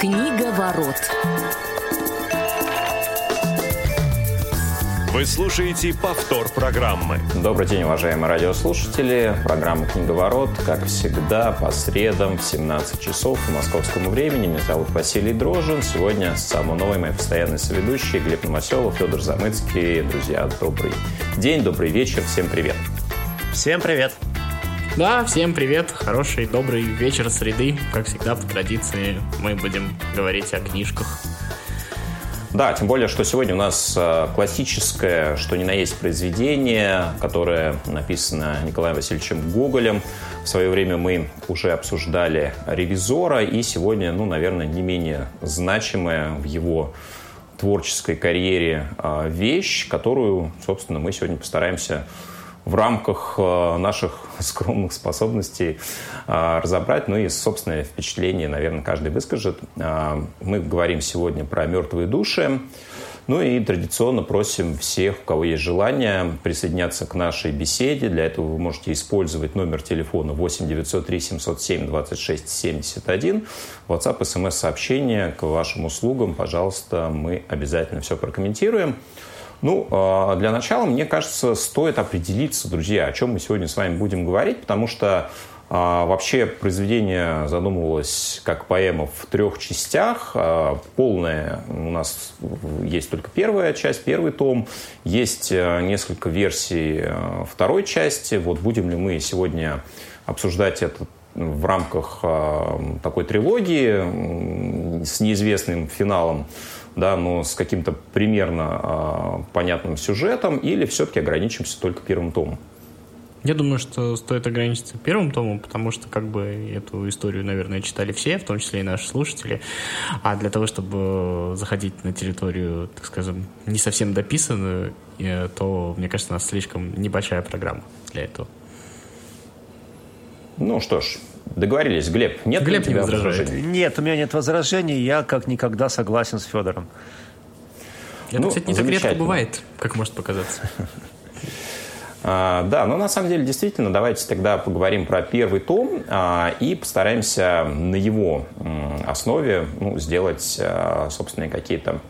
Книга ворот. Вы слушаете повтор программы. Добрый день, уважаемые радиослушатели. Программа «Книговорот», как всегда, по средам в 17 часов по московскому времени. Меня зовут Василий Дрожин. Сегодня самый новый мой постоянный соведущий Глеб Новоселов, Федор Замыцкий. Друзья, добрый день, добрый вечер, всем привет. Всем привет. Да, всем привет, хороший, добрый вечер среды. Как всегда, по традиции, мы будем говорить о книжках. Да, тем более, что сегодня у нас э, классическое, что ни на есть произведение, которое написано Николаем Васильевичем Гоголем. В свое время мы уже обсуждали «Ревизора», и сегодня, ну, наверное, не менее значимая в его творческой карьере э, вещь, которую, собственно, мы сегодня постараемся в рамках э, наших скромных способностей э, разобрать. Ну и собственное впечатление, наверное, каждый выскажет. Э, мы говорим сегодня про мертвые души. Ну и традиционно просим всех, у кого есть желание, присоединяться к нашей беседе. Для этого вы можете использовать номер телефона 8 903 707 26 71. WhatsApp, смс-сообщение к вашим услугам. Пожалуйста, мы обязательно все прокомментируем. Ну, а, для начала, мне кажется, стоит определиться, друзья, о чем мы сегодня с вами будем говорить, потому что а, Вообще произведение задумывалось как поэма в трех частях. А, полная у нас есть только первая часть, первый том. Есть несколько версий второй части. Вот будем ли мы сегодня обсуждать это в рамках такой трилогии с неизвестным финалом да, но с каким-то примерно э, понятным сюжетом, или все-таки ограничимся только первым томом? Я думаю, что стоит ограничиться первым томом, потому что как бы эту историю, наверное, читали все, в том числе и наши слушатели. А для того, чтобы заходить на территорию, так скажем, не совсем дописанную, э, то, мне кажется, у нас слишком небольшая программа для этого. Ну что ж, Договорились. Глеб, нет Глеб у тебя возражений? Нет, у меня нет возражений. Я как никогда согласен с Федором. Это, ну, кстати, не так редко бывает, как может показаться. А, да, но на самом деле действительно давайте тогда поговорим про первый том а, и постараемся на его основе ну, сделать а, собственные какие-то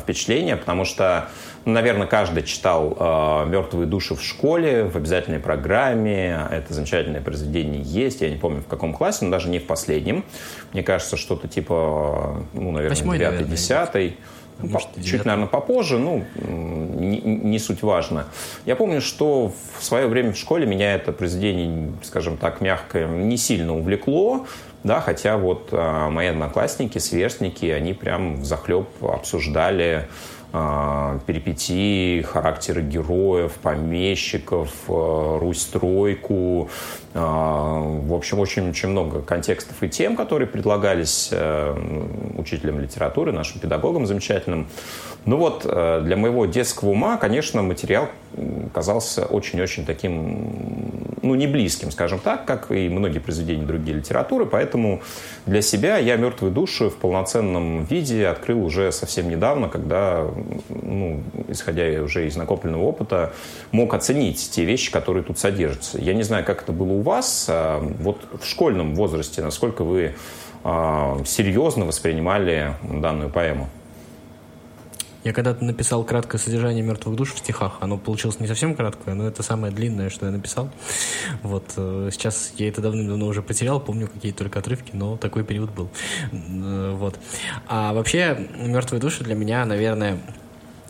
впечатления, потому что Наверное, каждый читал э, «Мертвые души» в школе, в обязательной программе. Это замечательное произведение есть. Я не помню, в каком классе, но даже не в последнем. Мне кажется, что-то типа, ну, наверное, девятый, десятый. Может, чуть, наверное, попозже, ну, не, не суть важно. Я помню, что в свое время в школе меня это произведение, скажем так, мягко, не сильно увлекло, да, хотя вот а, мои одноклассники, сверстники, они прям в захлеб обсуждали а, перипетии, характеры героев, помещиков, а, Русь-стройку. А, в общем, очень-очень много контекстов и тем, которые предлагались э, учителям литературы, нашим педагогам замечательным. Ну вот, э, для моего детского ума, конечно, материал казался очень-очень таким, ну, не близким, скажем так, как и многие произведения другие литературы, поэтому для себя я «Мертвые души» в полноценном виде открыл уже совсем недавно, когда, ну, исходя уже из накопленного опыта, мог оценить те вещи, которые тут содержатся. Я не знаю, как это было у вас, а вот в школьном возрасте, насколько вы а, серьезно воспринимали данную поэму? Я когда-то написал краткое содержание мертвых душ в стихах. Оно получилось не совсем краткое, но это самое длинное, что я написал. Вот э, сейчас я это давным-давно уже потерял, помню какие только отрывки, но такой период был. Э, вот. А вообще мертвые души для меня, наверное,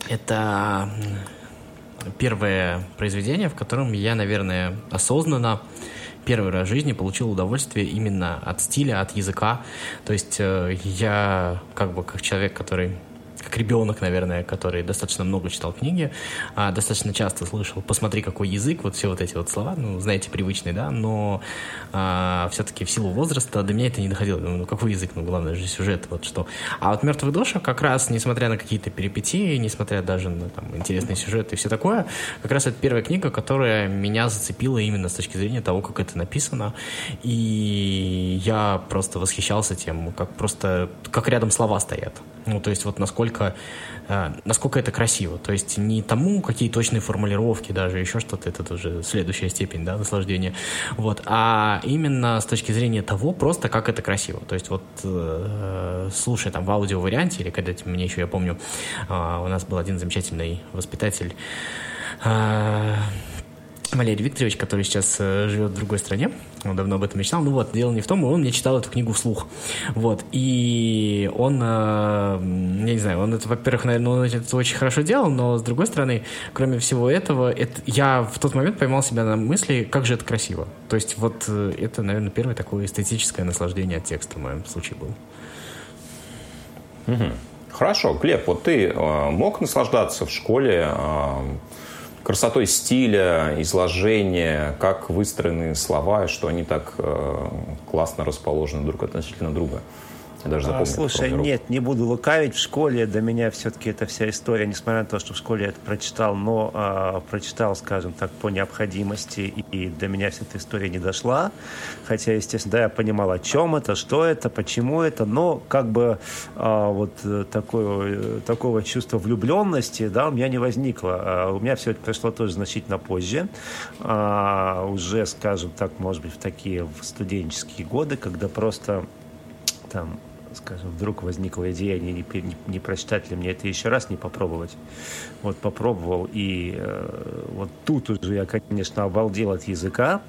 это первое произведение, в котором я, наверное, осознанно первый раз в жизни получил удовольствие именно от стиля, от языка. То есть э, я как бы как человек, который как ребенок, наверное, который достаточно много читал книги, а, достаточно часто слышал, посмотри, какой язык, вот все вот эти вот слова, ну, знаете, привычные, да, но а, все-таки в силу возраста до меня это не доходило. Ну, какой язык, ну, главное же сюжет, вот что. А вот «Мертвая душа» как раз, несмотря на какие-то перипетии, несмотря даже на там, интересный сюжет и все такое, как раз это первая книга, которая меня зацепила именно с точки зрения того, как это написано. И я просто восхищался тем, как просто, как рядом слова стоят. Ну, то есть вот насколько а, насколько это красиво. То есть не тому, какие точные формулировки, даже еще что-то, это уже следующая степень да, наслаждения, вот, а именно с точки зрения того, просто как это красиво. То есть вот э, слушая там в аудио-варианте, или когда мне еще, я помню, э, у нас был один замечательный воспитатель, э, Валерий Викторович, который сейчас э, живет в другой стране, он давно об этом мечтал. Ну вот, дело не в том, он мне читал эту книгу вслух. Вот, и он, э, я не знаю, он это, во-первых, наверное, он это очень хорошо делал, но с другой стороны, кроме всего этого, это, я в тот момент поймал себя на мысли, как же это красиво. То есть вот э, это, наверное, первое такое эстетическое наслаждение от текста в моем случае было. Хорошо, Глеб, вот ты мог наслаждаться в школе красотой стиля, изложения, как выстроены слова, что они так э, классно расположены друг относительно друга. Я даже запомнил. А, слушай, нет, не буду лукавить. В школе до меня все-таки эта вся история, несмотря на то, что в школе я это прочитал, но а, прочитал, скажем так, по необходимости, и, и до меня вся эта история не дошла. Хотя, естественно, да, я понимал, о чем это, что это, почему это, но как бы а, вот э, такое, такого чувства влюбленности, да, у меня не возникло. А, у меня все это пришло тоже значительно позже. А, уже, скажем так, может быть, в такие в студенческие годы, когда просто там скажем, вдруг возникла идея, не, не, не прочитать ли мне это еще раз, не попробовать. Вот попробовал, и э, вот тут уже я, конечно, обалдел от языка,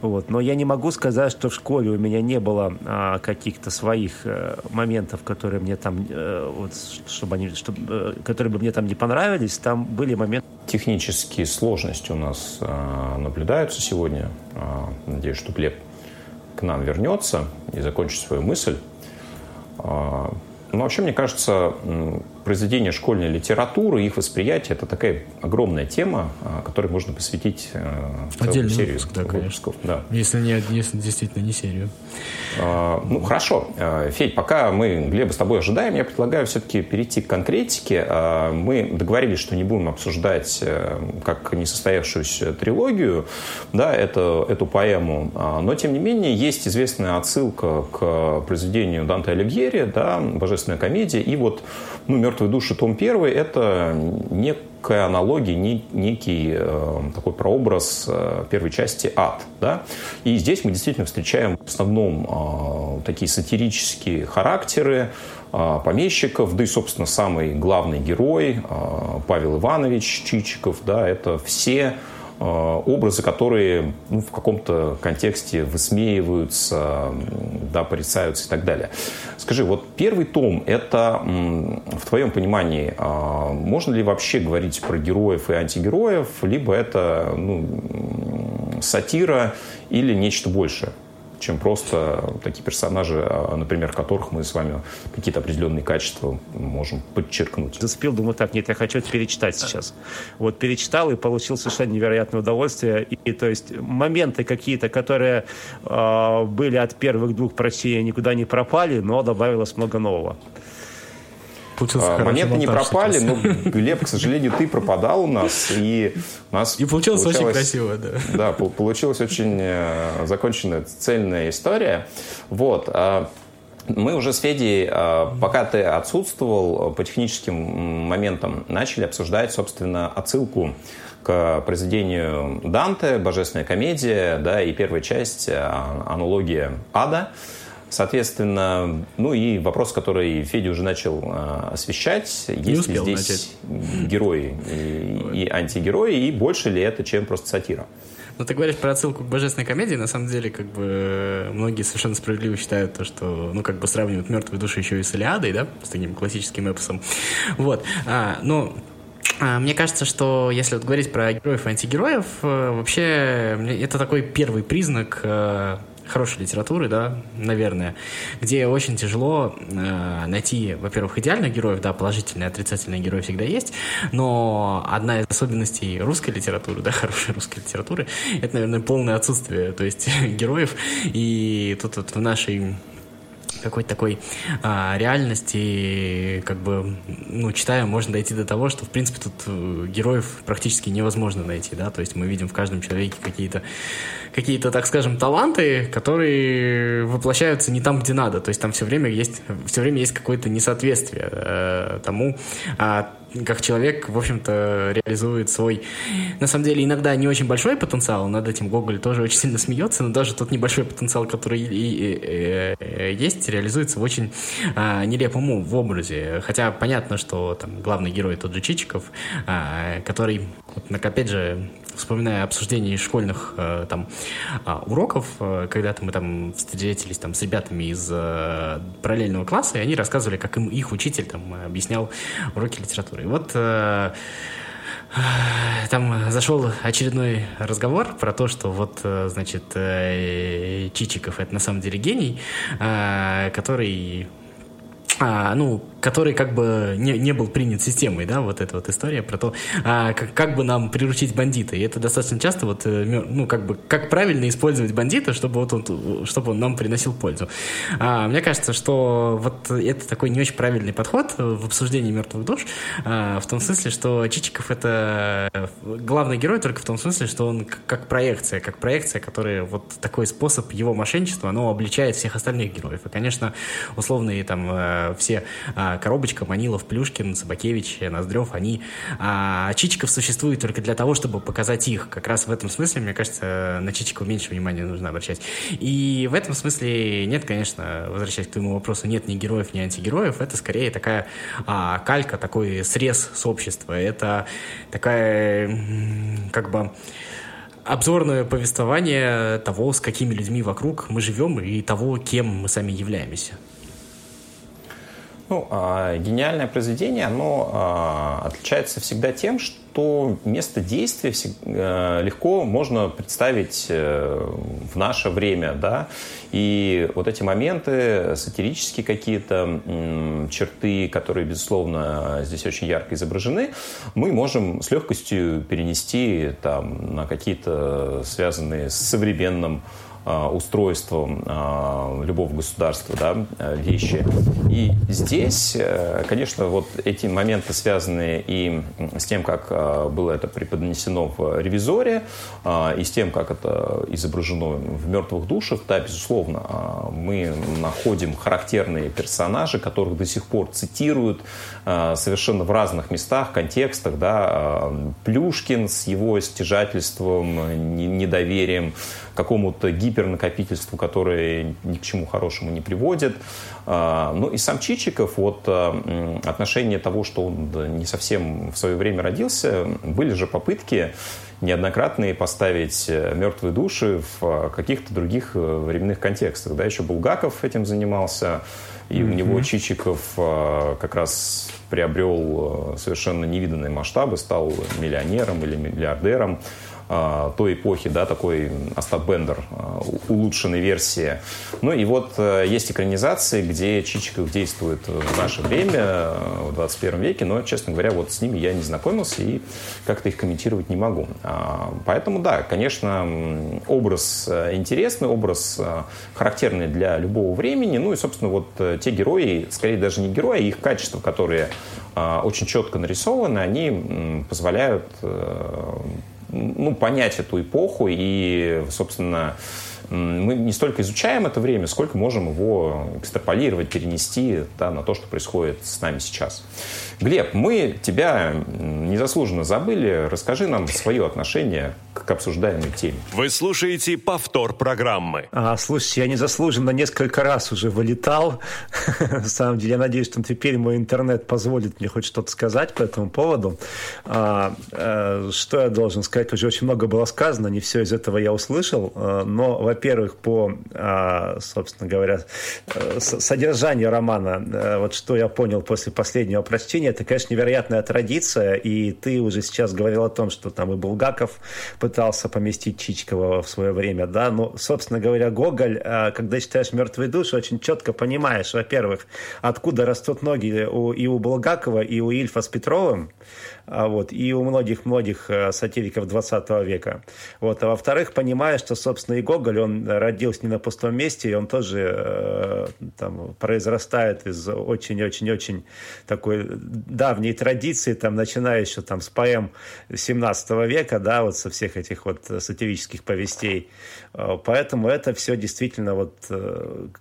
вот, но я не могу сказать, что в школе у меня не было а, каких-то своих а, моментов, которые мне там, а, вот, чтобы они, чтобы, а, которые бы мне там не понравились, там были моменты. Технические сложности у нас а, наблюдаются сегодня. А, надеюсь, что Глеб к нам вернется и закончит свою мысль. А, ну, вообще, мне кажется, произведения школьной литературы, их восприятие – это такая огромная тема, а, которой можно посвятить э, целую серию выпуск, да, выпусков. Да. Если, не, если действительно не серию. А, ну, хорошо. А, Федь, пока мы Глеба с тобой ожидаем, я предлагаю все-таки перейти к конкретике. Мы договорились, что не будем обсуждать э, как несостоявшуюся трилогию, да, это, эту поэму, но, тем не менее, есть известная отсылка к произведению Данте Алигьери, да, «Божественная комедия», и вот ну, «Мертвые души», том 1 – это некая аналогия, некий э, такой прообраз э, первой части «Ад». Да? И здесь мы действительно встречаем в основном э, такие сатирические характеры, э, помещиков, да и, собственно, самый главный герой э, Павел Иванович Чичиков, да, это все образы, которые ну, в каком-то контексте высмеиваются, да, порицаются и так далее. Скажи, вот первый том, это в твоем понимании, а, можно ли вообще говорить про героев и антигероев, либо это ну, сатира или нечто большее? Чем просто такие персонажи, а, например, которых мы с вами какие-то определенные качества можем подчеркнуть. Зацепил, думаю, так, нет, я хочу это перечитать сейчас. Вот перечитал и получил совершенно невероятное удовольствие. И, и то есть моменты какие-то, которые э, были от первых двух прочтений, никуда не пропали, но добавилось много нового. Получился а, Монеты не пропали, но, Глеб, к сожалению, ты пропадал у нас. И у нас и получилось, получилось очень красиво, да. Да, получилась очень э, законченная, цельная история. Вот. А, мы уже с Федей, а, пока ты отсутствовал по техническим моментам, начали обсуждать, собственно, отсылку к произведению Данте «Божественная комедия», да, и первая часть «Аналогия ада». Соответственно, ну и вопрос, который Федя уже начал э, освещать, есть ли здесь начать. герои и, и антигерои, и больше ли это, чем просто сатира? Ну, ты говоришь про отсылку к божественной комедии. На самом деле, как бы, многие совершенно справедливо считают то, что, ну, как бы сравнивают «Мертвые души» еще и с «Илиадой», да, с таким классическим эпосом. Вот. А, но а, мне кажется, что если вот говорить про героев и антигероев, э, вообще это такой первый признак э, хорошей литературы, да, наверное, где очень тяжело э, найти, во-первых, идеальных героев, да, положительные, отрицательные герои всегда есть, но одна из особенностей русской литературы, да, хорошей русской литературы, это, наверное, полное отсутствие, то есть героев, и тут вот в нашей какой-то такой а, реальности, как бы, ну, читая, можно дойти до того, что, в принципе, тут э, героев практически невозможно найти, да, то есть мы видим в каждом человеке какие-то, какие-то, так скажем, таланты, которые воплощаются не там, где надо, то есть там все время есть, все время есть какое-то несоответствие э, тому, а, как человек, в общем-то, реализует свой, на самом деле, иногда не очень большой потенциал, над этим Гоголь тоже очень сильно смеется, но даже тот небольшой потенциал, который и, и, и, и, есть, реализуется в очень а, нелепом в образе. Хотя понятно, что там главный герой тот же Чичиков, а, который, вот, опять же, вспоминая обсуждение школьных э, там э, уроков, э, когда-то мы там встретились там с ребятами из э, параллельного класса, и они рассказывали, как им их учитель там объяснял уроки литературы. И вот э, там зашел очередной разговор про то, что вот, э, значит, э, Чичиков это на самом деле гений, э, который а, ну, который как бы не, не был принят системой, да, вот эта вот история про то, а, как, как бы нам приручить бандита. И это достаточно часто вот, э, ну, как бы, как правильно использовать бандита, чтобы вот он, чтобы он нам приносил пользу. А, мне кажется, что вот это такой не очень правильный подход в обсуждении мертвых душ, а, в том смысле, что Чичиков это главный герой только в том смысле, что он как проекция, как проекция, которая вот такой способ его мошенничества, оно обличает всех остальных героев. И, конечно, условные там все а, Коробочка, Манилов, Плюшкин, Собакевич, Ноздрев, они... А Чичиков существует только для того, чтобы показать их. Как раз в этом смысле, мне кажется, на Чичикова меньше внимания нужно обращать. И в этом смысле нет, конечно, возвращаясь к твоему вопросу, нет ни героев, ни антигероев. Это скорее такая а, калька, такой срез с общества. Это такая, как бы обзорное повествование того, с какими людьми вокруг мы живем и того, кем мы сами являемся. Ну, а, гениальное произведение, оно а, отличается всегда тем, что место действия э, легко можно представить э, в наше время, да, и вот эти моменты, сатирические какие-то черты, которые, безусловно, здесь очень ярко изображены, мы можем с легкостью перенести там, на какие-то связанные с современным устройством а, любого государства да, вещи. И здесь, э, конечно, вот эти моменты связаны и с тем, как а, было это преподнесено в «Ревизоре», и с тем, как это изображено в «Мертвых душах», да, безусловно, мы находим характерные персонажи, которых до сих пор цитируют совершенно в разных местах, контекстах, да, Плюшкин с его стяжательством, недоверием какому-то гипернакопительству, которое ни к чему хорошему не приводит. А, ну и сам Чичиков, вот а, отношение того, что он не совсем в свое время родился, были же попытки неоднократные поставить э, мертвые души в каких-то других э, временных контекстах. Да, еще Булгаков этим занимался, и mm-hmm. у него Чичиков а, как раз приобрел совершенно невиданные масштабы, стал миллионером или миллиардером. А, той эпохи, да, такой Остап Бендер, а, улучшенной версии. Ну и вот э, есть экранизации, где Чичиков действует в наше время, э, в 21 веке, но, честно говоря, вот с ними я не знакомился и как-то их комментировать не могу. А, поэтому, да, конечно, образ э, интересный, образ характерный для любого времени, ну и, собственно, вот те герои, скорее даже не герои, а их качества, которые очень четко нарисованы, они позволяют ну, понять эту эпоху и, собственно, мы не столько изучаем это время, сколько можем его экстраполировать, перенести да, на то, что происходит с нами сейчас. Глеб, мы тебя незаслуженно забыли. Расскажи нам свое отношение к обсуждаемой теме. Вы слушаете повтор программы. А, слушайте, я незаслуженно несколько раз уже вылетал. На самом деле, я надеюсь, что теперь мой интернет позволит мне хоть что-то сказать по этому поводу. А, а, что я должен сказать? Уже очень много было сказано, не все из этого я услышал. А, но, во-первых, по, а, собственно говоря, э, содержанию романа, вот что я понял после последнего прочтения, это, конечно, невероятная традиция, и ты уже сейчас говорил о том, что там и Булгаков пытался поместить Чичкова в свое время, да, но, собственно говоря, Гоголь, а, когда читаешь «Мертвые души», очень четко понимаешь, во-первых, откуда растут ноги у, и у Булгакова, и у Ильфа с Петровым, вот, и у многих-многих а, сатириков 20 века. Вот. А во-вторых, понимая, что, собственно, и Гоголь, он родился не на пустом месте, и он тоже там, произрастает из очень-очень-очень такой давней традиции, там, начиная еще там, с поэм 17 века, да, вот со всех этих вот сатирических повестей. Поэтому это все действительно вот,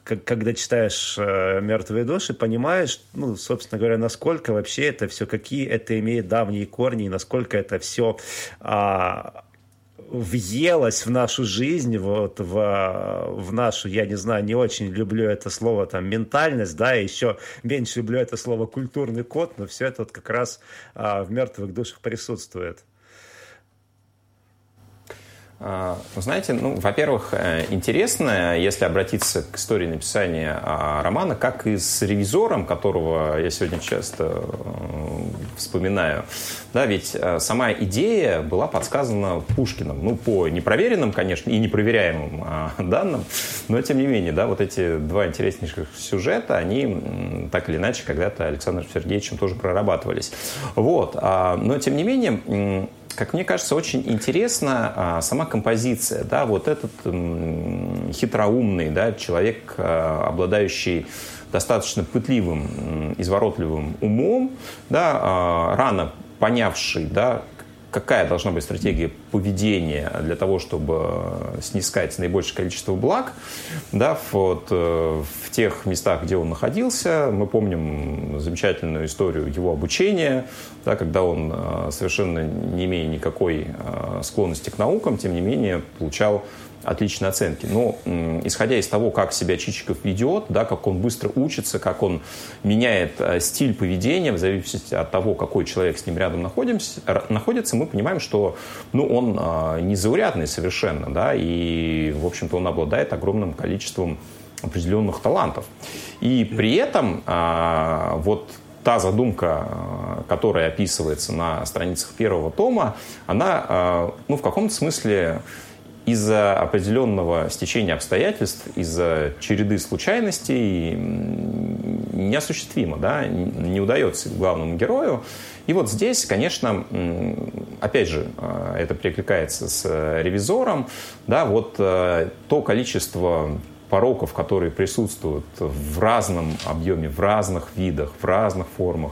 когда читаешь «Мертвые души», понимаешь, ну, собственно говоря, насколько вообще это все, какие это имеет давние корни, и насколько это все а, въелось в нашу жизнь, вот в, в нашу, я не знаю, не очень люблю это слово, там, ментальность, да, и еще меньше люблю это слово культурный код, но все это вот как раз а, в мертвых душах присутствует. А, знаете, ну, во-первых, э, интересно, если обратиться к истории написания а, романа, как и с ревизором, которого я сегодня часто э, вспоминаю. Да, ведь э, сама идея была подсказана Пушкиным. Ну, по непроверенным, конечно, и непроверяемым а, данным, но тем не менее, да, вот эти два интереснейших сюжета, они так или иначе когда-то Александром Сергеевичем тоже прорабатывались. Вот. Но тем не менее, как мне кажется, очень интересна а, сама композиция. Да, вот этот хитроумный да, человек, а, обладающий достаточно пытливым, изворотливым умом, да, а, рано понявший, да, какая должна быть стратегия поведения для того, чтобы снискать наибольшее количество благ, да, вот, э, в тех местах, где он находился. Мы помним замечательную историю его обучения, да, когда он, э, совершенно не имея никакой э, склонности к наукам, тем не менее получал отличные оценки. Но исходя из того, как себя Чичиков ведет, да, как он быстро учится, как он меняет стиль поведения в зависимости от того, какой человек с ним рядом находимся, находится, мы понимаем, что ну, он э, незаурядный совершенно, да, и, в общем-то, он обладает огромным количеством определенных талантов. И при этом э, вот та задумка, которая описывается на страницах первого тома, она, ну, в каком-то смысле из-за определенного стечения обстоятельств, из-за череды случайностей неосуществимо, да, не удается главному герою. И вот здесь, конечно, опять же, э, это перекликается с ревизором, да, вот э, то количество пороков, которые присутствуют в разном объеме, в разных видах, в разных формах,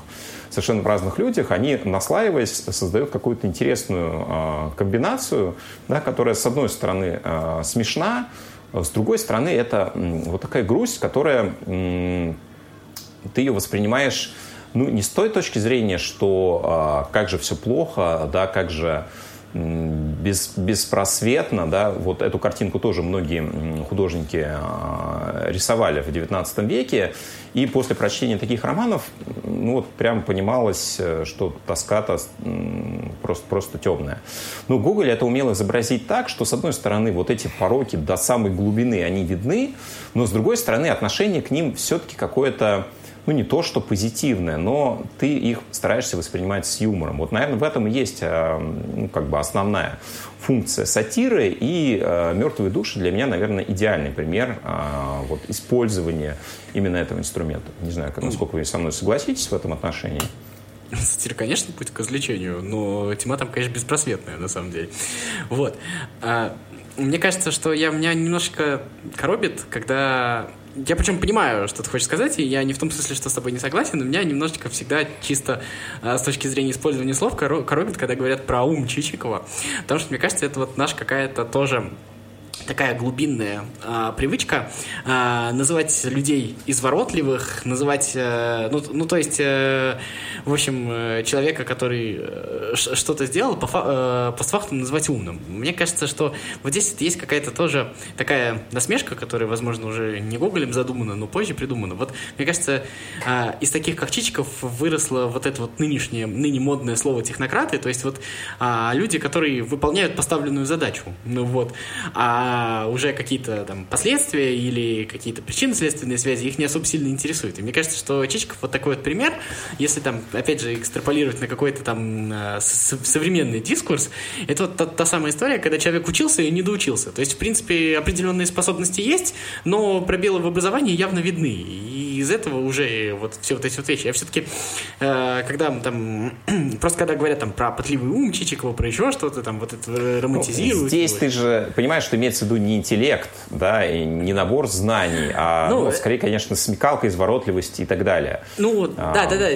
совершенно в разных людях, они, наслаиваясь, создают какую-то интересную э, комбинацию, да, которая, с одной стороны, э, смешна, с другой стороны, это вот такая грусть, которая ты ее воспринимаешь ну, не с той точки зрения, что э, как же все плохо, да, как же без, беспросветно, да, вот эту картинку тоже многие художники а, рисовали в XIX веке, и после прочтения таких романов, ну вот прям понималось, э, что тоска-то просто, просто темная. Но Гоголь это умел изобразить так, что с одной стороны вот эти пороки до самой глубины, они видны, но с другой стороны отношение к ним все-таки какое-то ну, не то, что позитивное, но ты их стараешься воспринимать с юмором. Вот, наверное, в этом и есть э, ну, как бы основная функция сатиры, и э, «Мертвые души» для меня, наверное, идеальный пример э, вот, использования именно этого инструмента. Не знаю, насколько вы со мной согласитесь в этом отношении. Сатира, конечно, путь к развлечению, но тема там, конечно, беспросветная, на самом деле. Вот. А, мне кажется, что я, меня немножко коробит, когда я причем понимаю, что ты хочешь сказать, и я не в том смысле, что с тобой не согласен, но меня немножечко всегда чисто э, с точки зрения использования слов коробит, когда говорят про ум Чичикова. Потому что, мне кажется, это вот наш какая-то тоже такая глубинная а, привычка а, называть людей изворотливых, называть, а, ну, ну, то есть, а, в общем, э, человека, который что-то сделал, по, а, постфактум называть умным. Мне кажется, что вот здесь есть какая-то тоже такая насмешка, которая, возможно, уже не Гоголем задумана, но позже придумана. Вот, мне кажется, а, из таких как Чичиков выросло вот это вот нынешнее, ныне модное слово технократы, то есть вот а, люди, которые выполняют поставленную задачу. Ну вот. А а уже какие-то там последствия или какие-то причинно-следственные связи их не особо сильно интересуют. И мне кажется, что Чичиков вот такой вот пример, если там, опять же, экстраполировать на какой-то там а, современный дискурс, это вот та, та самая история, когда человек учился и не доучился. То есть, в принципе, определенные способности есть, но пробелы в образовании явно видны. И из этого уже вот все вот эти вот вещи. Я все-таки, э, когда там, просто когда говорят там про потливый ум Чичикова, про еще что-то, там вот это э, романтизируют. Ну, здесь ты же понимаешь, что имеется в виду не интеллект, да, и не набор знаний, а ну, ну, скорее, конечно, смекалка, изворотливость и так далее. Ну, а, да, да, да,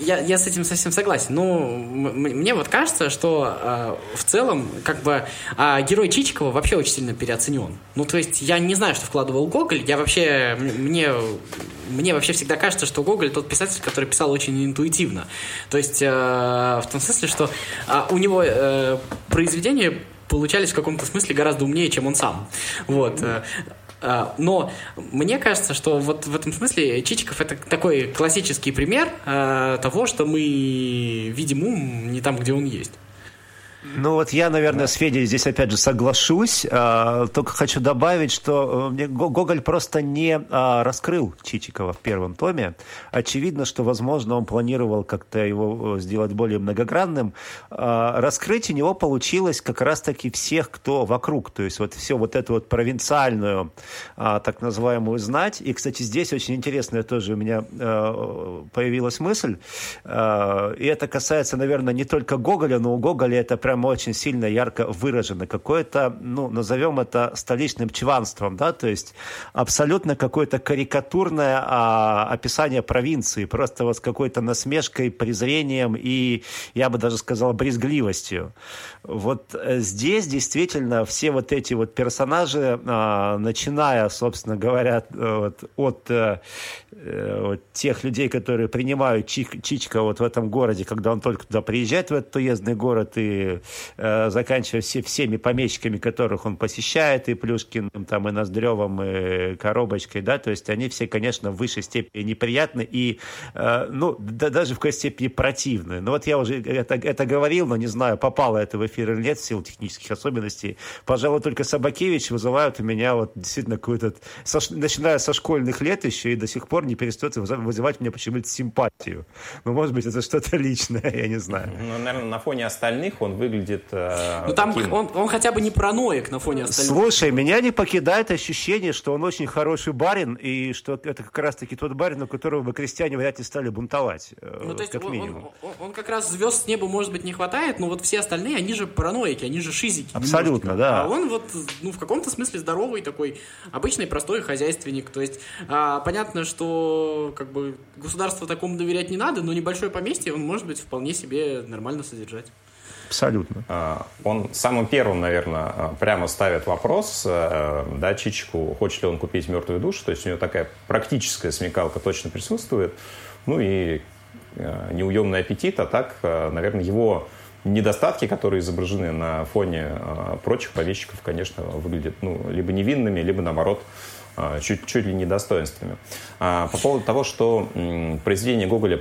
я, я с этим совсем согласен. Но мне вот кажется, что э, в целом, как бы, э, герой Чичикова вообще очень сильно переоценен. Ну, то есть, я не знаю, что вкладывал Гоголь, я вообще, мне, мне вообще всегда кажется, что Гоголь тот писатель, который писал очень интуитивно. То есть, э, в том смысле, что э, у него э, произведения получались в каком-то смысле гораздо умнее, чем он сам. Вот. А, но мне кажется, что вот в этом смысле Чичиков это такой классический пример а, того, что мы видим ум не там, где он есть. Ну вот я, наверное, с Федей здесь опять же соглашусь, а, только хочу добавить, что э, мне Гоголь просто не а, раскрыл Чичикова в первом томе. Очевидно, что, возможно, он планировал как-то его э, сделать более многогранным. А, раскрыть у него получилось как раз-таки всех, кто вокруг, то есть вот все вот эту вот провинциальную так называемую знать. И, кстати, здесь очень интересная тоже у меня появилась мысль, и это касается, наверное, не только Гоголя, но у Гоголя это прям очень сильно ярко выражено. Какое-то, ну, назовем это столичным чванством, да, то есть абсолютно какое-то карикатурное а, описание провинции, просто вот с какой-то насмешкой, презрением и, я бы даже сказал, брезгливостью. Вот э, здесь действительно все вот эти вот персонажи, а, начиная, собственно говоря, э, вот, от э, вот, тех людей, которые принимают Чичка вот в этом городе, когда он только туда приезжает, в этот уездный город, и заканчивая все, всеми помещиками, которых он посещает, и Плюшкиным, там, и Ноздревым, и Коробочкой, да, то есть они все, конечно, в высшей степени неприятны и, э, ну, да, даже в какой-то степени противны. Ну, вот я уже это, это говорил, но не знаю, попало это в эфир или нет в силу технических особенностей. Пожалуй, только Собакевич вызывают у меня вот действительно какую-то, со, начиная со школьных лет еще и до сих пор не перестает вызывать мне почему-то симпатию. Ну, может быть, это что-то личное, я не знаю. Ну, наверное, на фоне остальных он выглядит э, Ну, там таким... он, он хотя бы не параноик на фоне остальных. Слушай, меня не покидает ощущение, что он очень хороший барин, и что это как раз-таки тот барин, у которого бы крестьяне вряд ли стали бунтовать, э, ну, то есть как он, минимум. Он, он, он как раз звезд с неба, может быть, не хватает, но вот все остальные, они же параноики, они же шизики. Абсолютно, немножко. да. А он вот, ну, в каком-то смысле здоровый такой, обычный простой хозяйственник. То есть, а, понятно, что как бы государству такому доверять не надо, но небольшое поместье он может быть вполне себе нормально содержать. Абсолютно. А, он самым первым, наверное, а, прямо ставит вопрос, э, да, Чичику, хочет ли он купить мертвую душу, то есть у него такая практическая смекалка точно присутствует, ну и э, неуемный аппетит, а так, э, наверное, его недостатки, которые изображены на фоне прочих повещиков, конечно, выглядят ну, либо невинными, либо, наоборот, чуть, чуть ли не достоинствами. А, по поводу того, что произведения Гоголя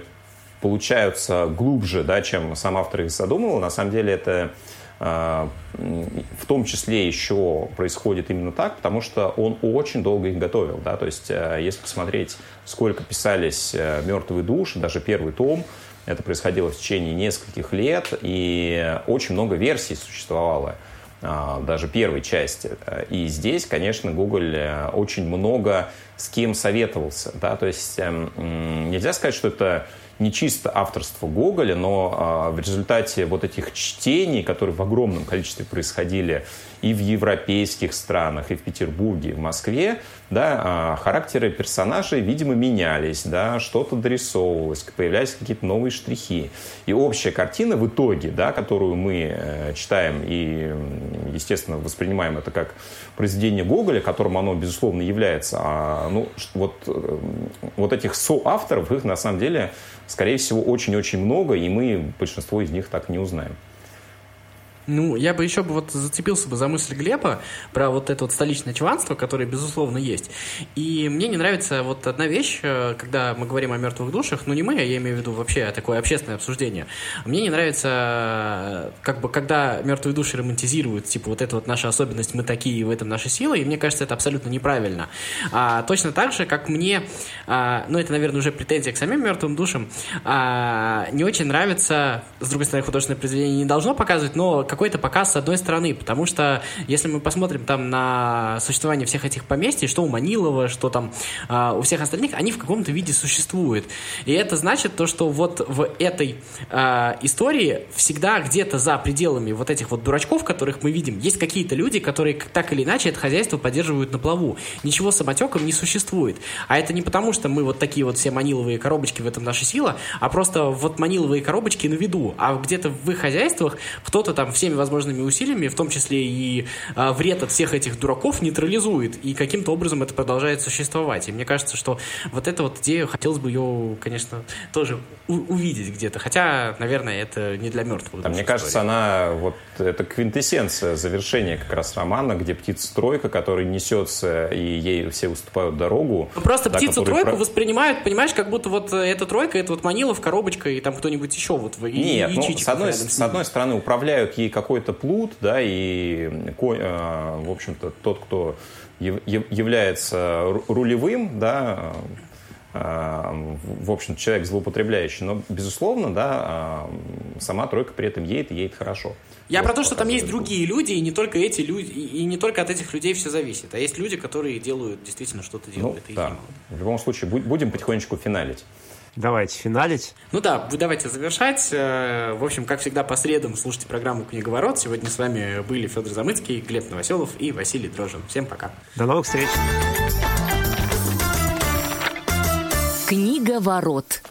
получаются глубже, да, чем сам автор их задумывал, на самом деле это а, в том числе еще происходит именно так, потому что он очень долго их готовил. Да? То есть, если посмотреть, сколько писались «Мертвые души», даже первый том, это происходило в течение нескольких лет, и очень много версий существовало. А, даже первой части. И здесь, конечно, Google э, очень много с кем советовался. Да? То есть эм, нельзя сказать, что это не чисто авторство Гоголя, но а, в результате вот этих чтений, которые в огромном количестве происходили и в европейских странах, и в Петербурге, и в Москве, да, а, характеры персонажей, видимо, менялись, да, что-то дорисовывалось, появлялись какие-то новые штрихи. И общая картина в итоге, да, которую мы э, читаем и, естественно, воспринимаем это как произведение Гоголя, которым оно, безусловно, является, а, ну, вот, э, вот этих соавторов, их на самом деле, скорее всего, очень-очень много, и мы большинство из них так не узнаем. Ну, я бы еще бы вот зацепился бы за мысль Глеба про вот это вот столичное чванство, которое, безусловно, есть. И мне не нравится вот одна вещь, э, когда мы говорим о мертвых душах, ну не мы, а я имею в виду вообще такое общественное обсуждение. Мне не нравится, как бы, когда мертвые души романтизируют, типа, вот это вот наша особенность, мы такие, в этом наша сила, и мне кажется, это абсолютно неправильно. А, точно так же, как мне, а, ну это, наверное, уже претензия к самим мертвым душам, а, не очень нравится, с другой стороны, художественное произведение не должно показывать, но какой-то показ с одной стороны, потому что если мы посмотрим там на существование всех этих поместий, что у Манилова, что там э, у всех остальных, они в каком-то виде существуют. И это значит то, что вот в этой э, истории всегда где-то за пределами вот этих вот дурачков, которых мы видим, есть какие-то люди, которые так или иначе это хозяйство поддерживают на плаву. Ничего самотеком не существует. А это не потому, что мы вот такие вот все маниловые коробочки, в этом наша сила, а просто вот маниловые коробочки на виду. А где-то в их хозяйствах кто-то там всеми возможными усилиями, в том числе и э, вред от всех этих дураков, нейтрализует. И каким-то образом это продолжает существовать. И мне кажется, что вот эта вот идея, хотелось бы ее, конечно, тоже увидеть где-то. Хотя, наверное, это не для мертвых. Да, мне кажется, она вот это квинтэссенция завершения как раз романа, где птица-тройка, которая несется, и ей все уступают дорогу. Ну, просто да, птицу-тройку про... воспринимают, понимаешь, как будто вот эта тройка, это вот Манилов, коробочка, и там кто-нибудь еще вот. И, Нет, и ну, с, одной, с, с одной стороны управляют ей какой-то плут, да, и, э, в общем-то, тот, кто является рулевым, да, в общем человек злоупотребляющий. Но, безусловно, да, сама тройка при этом едет и едет хорошо. Я про то, что там есть другие люди, и не только эти люди, и не только от этих людей все зависит. А есть люди, которые делают, действительно что-то делают. Ну, да. В любом случае, будем потихонечку финалить. Давайте финалить. Ну да, давайте завершать. Э, в общем, как всегда, по средам слушайте программу «Книговорот». Сегодня с вами были Федор Замыцкий, Глеб Новоселов и Василий Дрожин. Всем пока. До новых встреч. Книговорот.